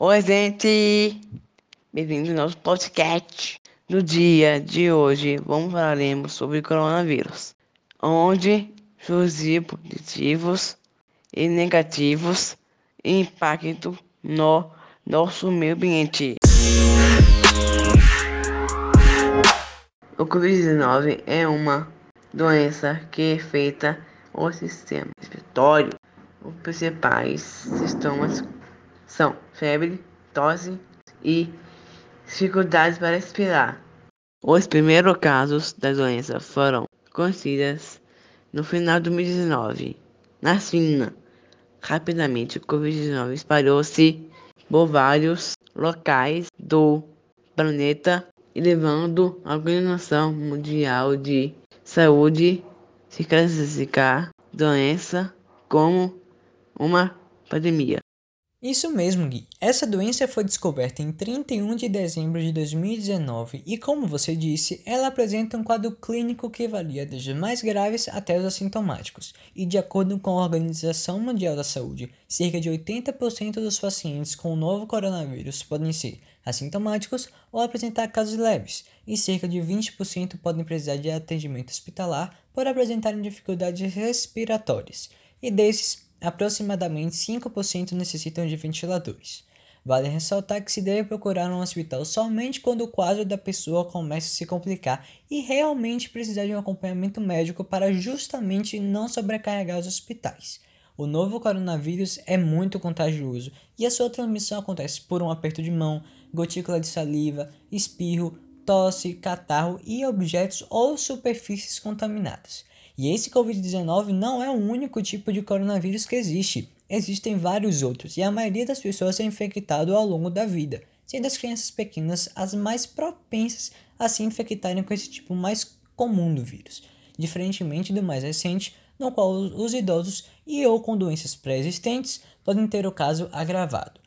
Oi, gente! Bem-vindo ao nosso podcast. No dia de hoje, vamos falaremos sobre coronavírus, onde surgiu positivos e negativos impacto no nosso meio ambiente. O Covid-19 é uma doença que afeta o sistema respiratório. Os principais sintomas são febre, tosse e dificuldades para respirar. Os primeiros casos da doença foram conhecidos no final de 2019 na China. Rapidamente, o Covid-19 espalhou-se por vários locais do planeta levando a Organização Mundial de Saúde se classificar doença como uma pandemia. Isso mesmo, Gui. Essa doença foi descoberta em 31 de dezembro de 2019 e, como você disse, ela apresenta um quadro clínico que varia desde os mais graves até os assintomáticos. E, de acordo com a Organização Mundial da Saúde, cerca de 80% dos pacientes com o novo coronavírus podem ser assintomáticos ou apresentar casos leves, e cerca de 20% podem precisar de atendimento hospitalar por apresentarem dificuldades respiratórias. E desses, aproximadamente 5% necessitam de ventiladores. Vale ressaltar que se deve procurar um hospital somente quando o quadro da pessoa começa a se complicar e realmente precisar de um acompanhamento médico para justamente não sobrecarregar os hospitais. O novo coronavírus é muito contagioso e a sua transmissão acontece por um aperto de mão, gotícula de saliva, espirro, tosse, catarro e objetos ou superfícies contaminadas. E esse Covid-19 não é o único tipo de coronavírus que existe. Existem vários outros e a maioria das pessoas é infectado ao longo da vida, sendo as crianças pequenas as mais propensas a se infectarem com esse tipo mais comum do vírus, diferentemente do mais recente, no qual os idosos e ou com doenças pré-existentes podem ter o caso agravado.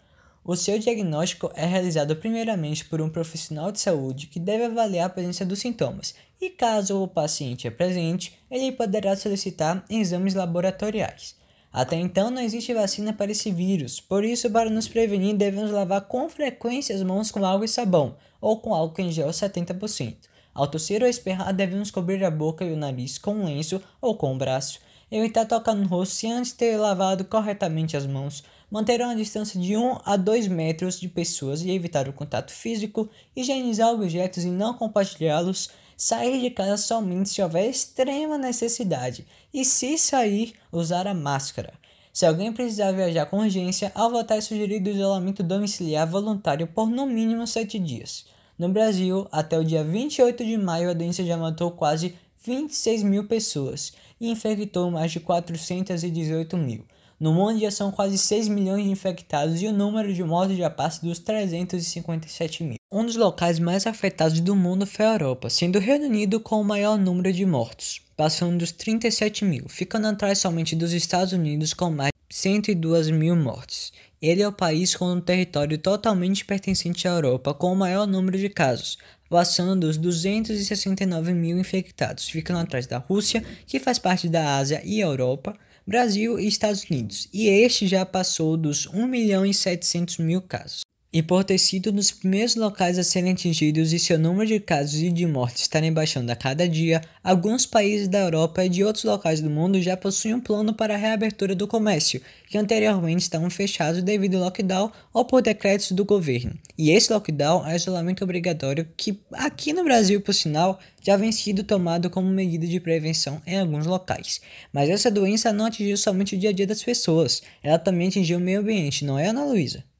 O seu diagnóstico é realizado primeiramente por um profissional de saúde que deve avaliar a presença dos sintomas, e caso o paciente é presente, ele poderá solicitar exames laboratoriais. Até então não existe vacina para esse vírus, por isso, para nos prevenir, devemos lavar com frequência as mãos com água e sabão, ou com álcool em gel 70%. Ao tossir ou esperrar, devemos cobrir a boca e o nariz com um lenço ou com o braço. Evitar tocar no rosto se antes ter lavado corretamente as mãos manter uma distância de 1 a 2 metros de pessoas e evitar o contato físico, higienizar objetos e não compartilhá-los, sair de casa somente se houver extrema necessidade e, se sair, usar a máscara. Se alguém precisar viajar com urgência, ao votar é sugerido isolamento domiciliar voluntário por no mínimo 7 dias. No Brasil, até o dia 28 de maio, a doença já matou quase 26 mil pessoas e infectou mais de 418 mil. No mundo já são quase 6 milhões de infectados e o número de mortes já passa dos 357 mil. Um dos locais mais afetados do mundo foi a Europa, sendo o Reino Unido com o maior número de mortos, passando dos 37 mil, ficando atrás somente dos Estados Unidos com mais de 102 mil mortes. Ele é o país com um território totalmente pertencente à Europa com o maior número de casos, passando dos 269 mil infectados, ficando atrás da Rússia, que faz parte da Ásia e Europa, Brasil e Estados Unidos, e este já passou dos 1 milhão e 700 mil casos. E por ter sido dos primeiros locais a serem atingidos e seu número de casos e de mortes estarem baixando a cada dia, alguns países da Europa e de outros locais do mundo já possuem um plano para a reabertura do comércio, que anteriormente estavam fechados devido ao lockdown ou por decretos do governo. E esse lockdown é isolamento obrigatório que, aqui no Brasil, por sinal, já vem sido tomado como medida de prevenção em alguns locais. Mas essa doença não atingiu somente o dia a dia das pessoas, ela também atingiu o meio ambiente, não é, Ana Luísa?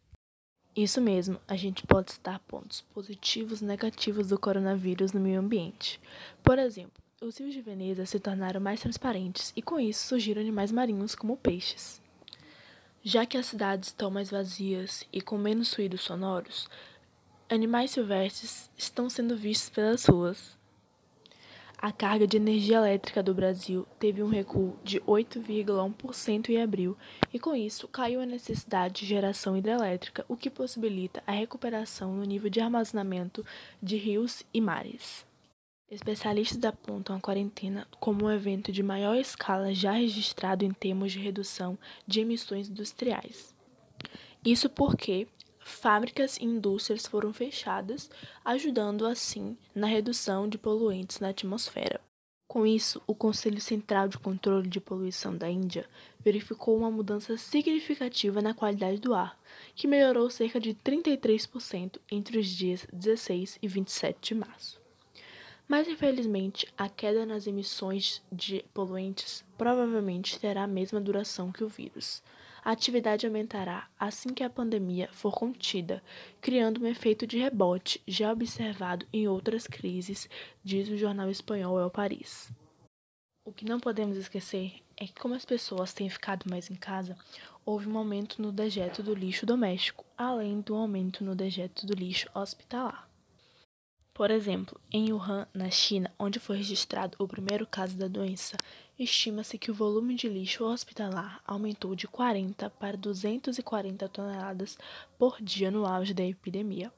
Isso mesmo, a gente pode citar pontos positivos e negativos do coronavírus no meio ambiente. Por exemplo, os rios de Veneza se tornaram mais transparentes e com isso surgiram animais marinhos como peixes. Já que as cidades estão mais vazias e com menos ruídos sonoros, animais silvestres estão sendo vistos pelas ruas a carga de energia elétrica do Brasil teve um recuo de 8,1% em abril, e com isso caiu a necessidade de geração hidrelétrica, o que possibilita a recuperação no nível de armazenamento de rios e mares. Especialistas apontam a quarentena como um evento de maior escala já registrado em termos de redução de emissões industriais. Isso porque fábricas e indústrias foram fechadas, ajudando assim na redução de poluentes na atmosfera. Com isso, o Conselho Central de Controle de Poluição da Índia verificou uma mudança significativa na qualidade do ar, que melhorou cerca de 33% entre os dias 16 e 27 de março. Mas, infelizmente, a queda nas emissões de poluentes provavelmente terá a mesma duração que o vírus. A atividade aumentará assim que a pandemia for contida, criando um efeito de rebote já observado em outras crises, diz o jornal espanhol El País. O que não podemos esquecer é que, como as pessoas têm ficado mais em casa, houve um aumento no dejeto do lixo doméstico, além do aumento no dejeto do lixo hospitalar. Por exemplo, em Wuhan, na China, onde foi registrado o primeiro caso da doença, estima-se que o volume de lixo hospitalar aumentou de 40 para 240 toneladas por dia no auge da epidemia.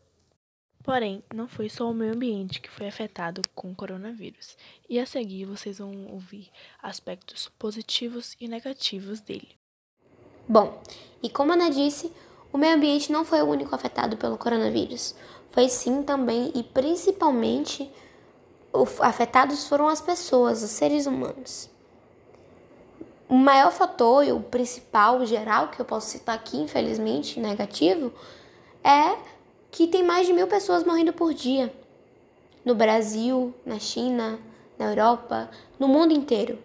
Porém, não foi só o meio ambiente que foi afetado com o coronavírus, e a seguir vocês vão ouvir aspectos positivos e negativos dele. Bom, e como a Ana disse, o meio ambiente não foi o único afetado pelo coronavírus. Foi sim também e principalmente afetados foram as pessoas, os seres humanos. O maior fator e o principal, geral, que eu posso citar aqui, infelizmente, negativo, é que tem mais de mil pessoas morrendo por dia. No Brasil, na China, na Europa, no mundo inteiro.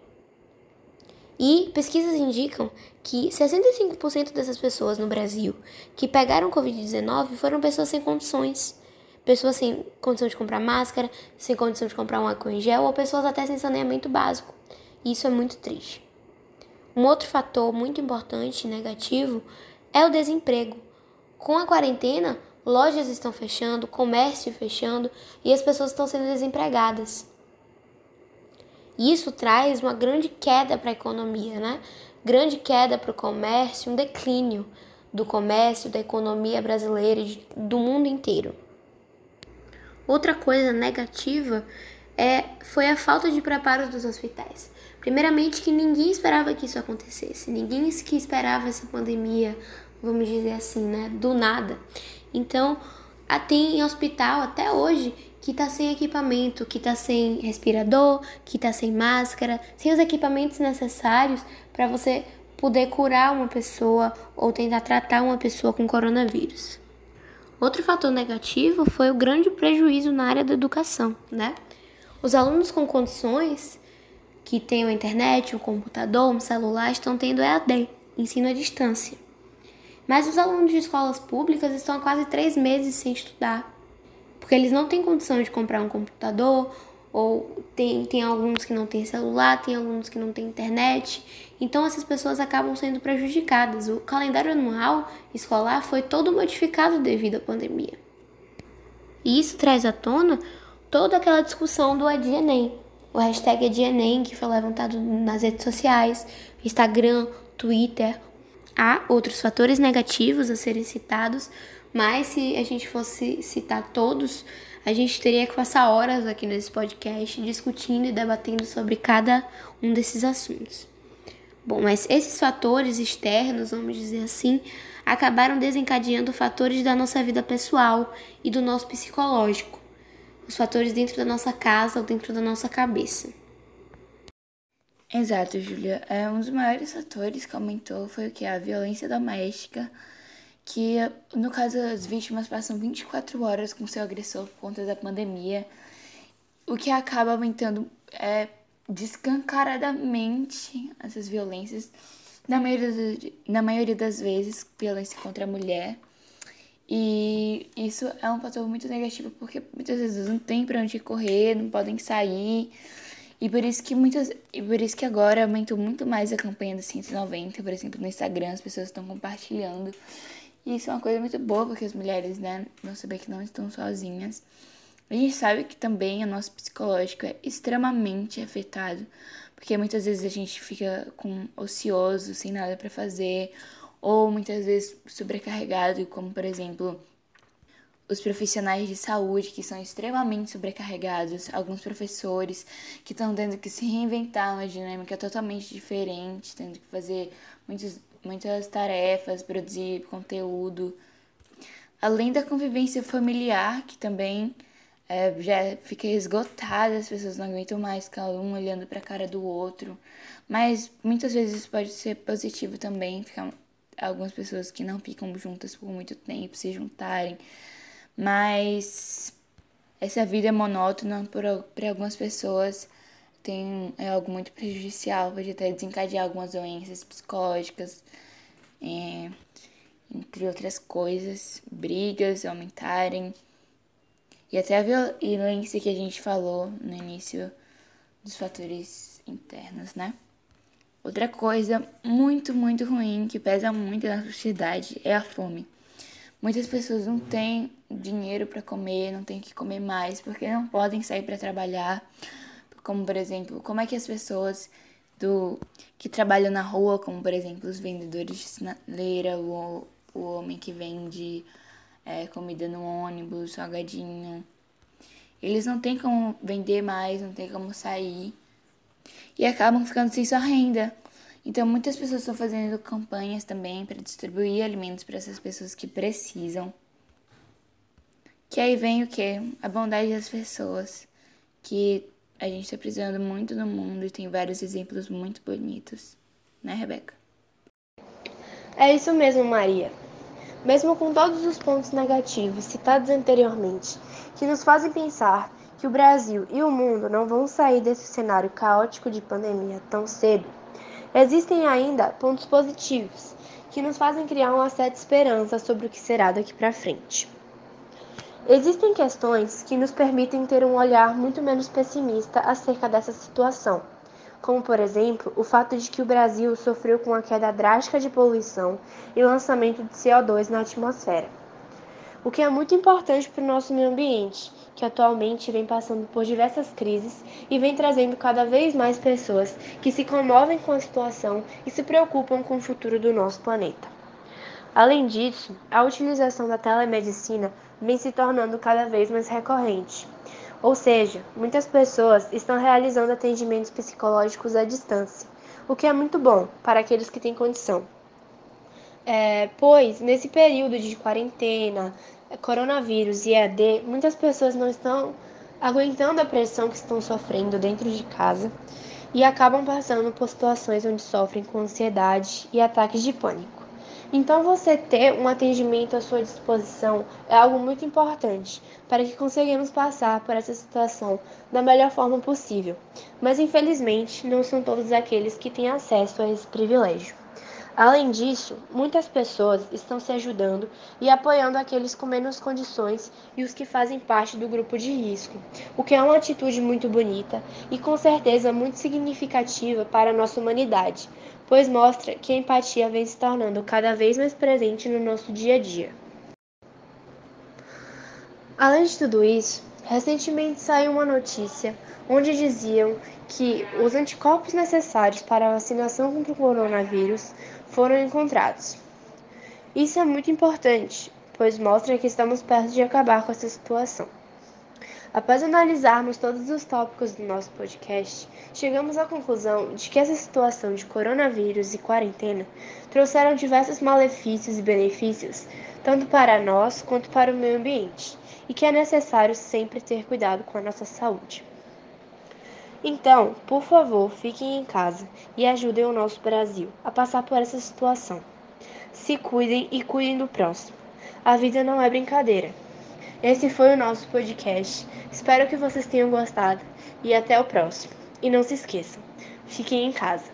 E pesquisas indicam que 65% dessas pessoas no Brasil que pegaram Covid-19 foram pessoas sem condições. Pessoas sem condição de comprar máscara, sem condição de comprar um álcool em gel ou pessoas até sem saneamento básico. E isso é muito triste. Um outro fator muito importante e negativo é o desemprego. Com a quarentena, lojas estão fechando, comércio fechando e as pessoas estão sendo desempregadas. Isso traz uma grande queda para a economia, né? Grande queda para o comércio, um declínio do comércio, da economia brasileira e do mundo inteiro. Outra coisa negativa é, foi a falta de preparo dos hospitais. Primeiramente, que ninguém esperava que isso acontecesse, ninguém que esperava essa pandemia, vamos dizer assim, né, do nada. Então, tem hospital até hoje que está sem equipamento, que está sem respirador, que está sem máscara, sem os equipamentos necessários para você poder curar uma pessoa ou tentar tratar uma pessoa com coronavírus. Outro fator negativo foi o grande prejuízo na área da educação, né? Os alunos com condições que têm a internet, um computador, um celular estão tendo EAD, ensino à distância. Mas os alunos de escolas públicas estão há quase três meses sem estudar porque eles não têm condição de comprar um computador, ou tem, tem alunos que não têm celular, tem alunos que não têm internet. Então essas pessoas acabam sendo prejudicadas. O calendário anual escolar foi todo modificado devido à pandemia. E isso traz à tona toda aquela discussão do ADIENEM, o hashtag ADIENEM que foi levantado nas redes sociais, Instagram, Twitter. Há outros fatores negativos a serem citados, mas se a gente fosse citar todos, a gente teria que passar horas aqui nesse podcast discutindo e debatendo sobre cada um desses assuntos. Bom, mas esses fatores externos, vamos dizer assim, acabaram desencadeando fatores da nossa vida pessoal e do nosso psicológico. Os fatores dentro da nossa casa ou dentro da nossa cabeça. Exato, Júlia. É, um dos maiores fatores que aumentou foi o que? A violência doméstica que no caso as vítimas passam 24 horas com seu agressor por conta da pandemia, o que acaba aumentando é, descancaradamente essas violências, na maioria, na maioria das vezes, violência contra a mulher. E isso é um fator muito negativo porque muitas vezes não tem para onde correr, não podem sair. E por isso que muitas, e por isso que agora aumentou muito mais a campanha do 190, por exemplo, no Instagram as pessoas estão compartilhando e isso é uma coisa muito boa, porque as mulheres, né, vão saber que não estão sozinhas. A gente sabe que também o nosso psicológico é extremamente afetado, porque muitas vezes a gente fica com ocioso, sem nada para fazer, ou muitas vezes sobrecarregado, como por exemplo, os profissionais de saúde que são extremamente sobrecarregados, alguns professores que estão tendo que se reinventar uma dinâmica totalmente diferente, tendo que fazer muitos muitas tarefas, produzir conteúdo. Além da convivência familiar, que também é, já fica esgotada, as pessoas não aguentam mais ficar um olhando para a cara do outro. Mas muitas vezes isso pode ser positivo também, ficar algumas pessoas que não ficam juntas por muito tempo se juntarem. Mas essa vida monótona para algumas pessoas tem é algo muito prejudicial, pode até desencadear algumas doenças psicológicas, é, entre outras coisas, brigas aumentarem. E até a violência que a gente falou no início dos fatores internos, né? Outra coisa muito, muito ruim que pesa muito na sociedade é a fome. Muitas pessoas não têm dinheiro para comer, não têm que comer mais porque não podem sair para trabalhar. Como por exemplo, como é que as pessoas do que trabalham na rua, como por exemplo os vendedores de sinaleira, o, o homem que vende é, comida no ônibus, salgadinho. Eles não têm como vender mais, não tem como sair. E acabam ficando sem sua renda. Então, muitas pessoas estão fazendo campanhas também para distribuir alimentos para essas pessoas que precisam. Que aí vem o que? A bondade das pessoas. Que a gente está precisando muito no mundo e tem vários exemplos muito bonitos. Né, Rebeca? É isso mesmo, Maria mesmo com todos os pontos negativos citados anteriormente, que nos fazem pensar que o Brasil e o mundo não vão sair desse cenário caótico de pandemia tão cedo, existem ainda pontos positivos que nos fazem criar uma certa esperança sobre o que será daqui para frente. Existem questões que nos permitem ter um olhar muito menos pessimista acerca dessa situação como por exemplo o fato de que o Brasil sofreu com a queda drástica de poluição e lançamento de CO2 na atmosfera. O que é muito importante para o nosso meio ambiente, que atualmente vem passando por diversas crises e vem trazendo cada vez mais pessoas que se comovem com a situação e se preocupam com o futuro do nosso planeta. Além disso, a utilização da telemedicina vem se tornando cada vez mais recorrente. Ou seja, muitas pessoas estão realizando atendimentos psicológicos à distância, o que é muito bom para aqueles que têm condição. É, pois, nesse período de quarentena, coronavírus e EAD, muitas pessoas não estão aguentando a pressão que estão sofrendo dentro de casa e acabam passando por situações onde sofrem com ansiedade e ataques de pânico. Então, você ter um atendimento à sua disposição é algo muito importante para que consigamos passar por essa situação da melhor forma possível. Mas, infelizmente, não são todos aqueles que têm acesso a esse privilégio. Além disso, muitas pessoas estão se ajudando e apoiando aqueles com menos condições e os que fazem parte do grupo de risco, o que é uma atitude muito bonita e com certeza muito significativa para a nossa humanidade, pois mostra que a empatia vem se tornando cada vez mais presente no nosso dia a dia. Além de tudo isso, recentemente saiu uma notícia onde diziam que os anticorpos necessários para a vacinação contra o coronavírus foram encontrados. Isso é muito importante, pois mostra que estamos perto de acabar com essa situação. Após analisarmos todos os tópicos do nosso podcast, chegamos à conclusão de que essa situação de coronavírus e quarentena trouxeram diversos malefícios e benefícios, tanto para nós quanto para o meio ambiente, e que é necessário sempre ter cuidado com a nossa saúde. Então, por favor, fiquem em casa e ajudem o nosso Brasil a passar por essa situação. Se cuidem e cuidem do próximo. A vida não é brincadeira. Esse foi o nosso podcast. Espero que vocês tenham gostado e até o próximo. E não se esqueçam, fiquem em casa.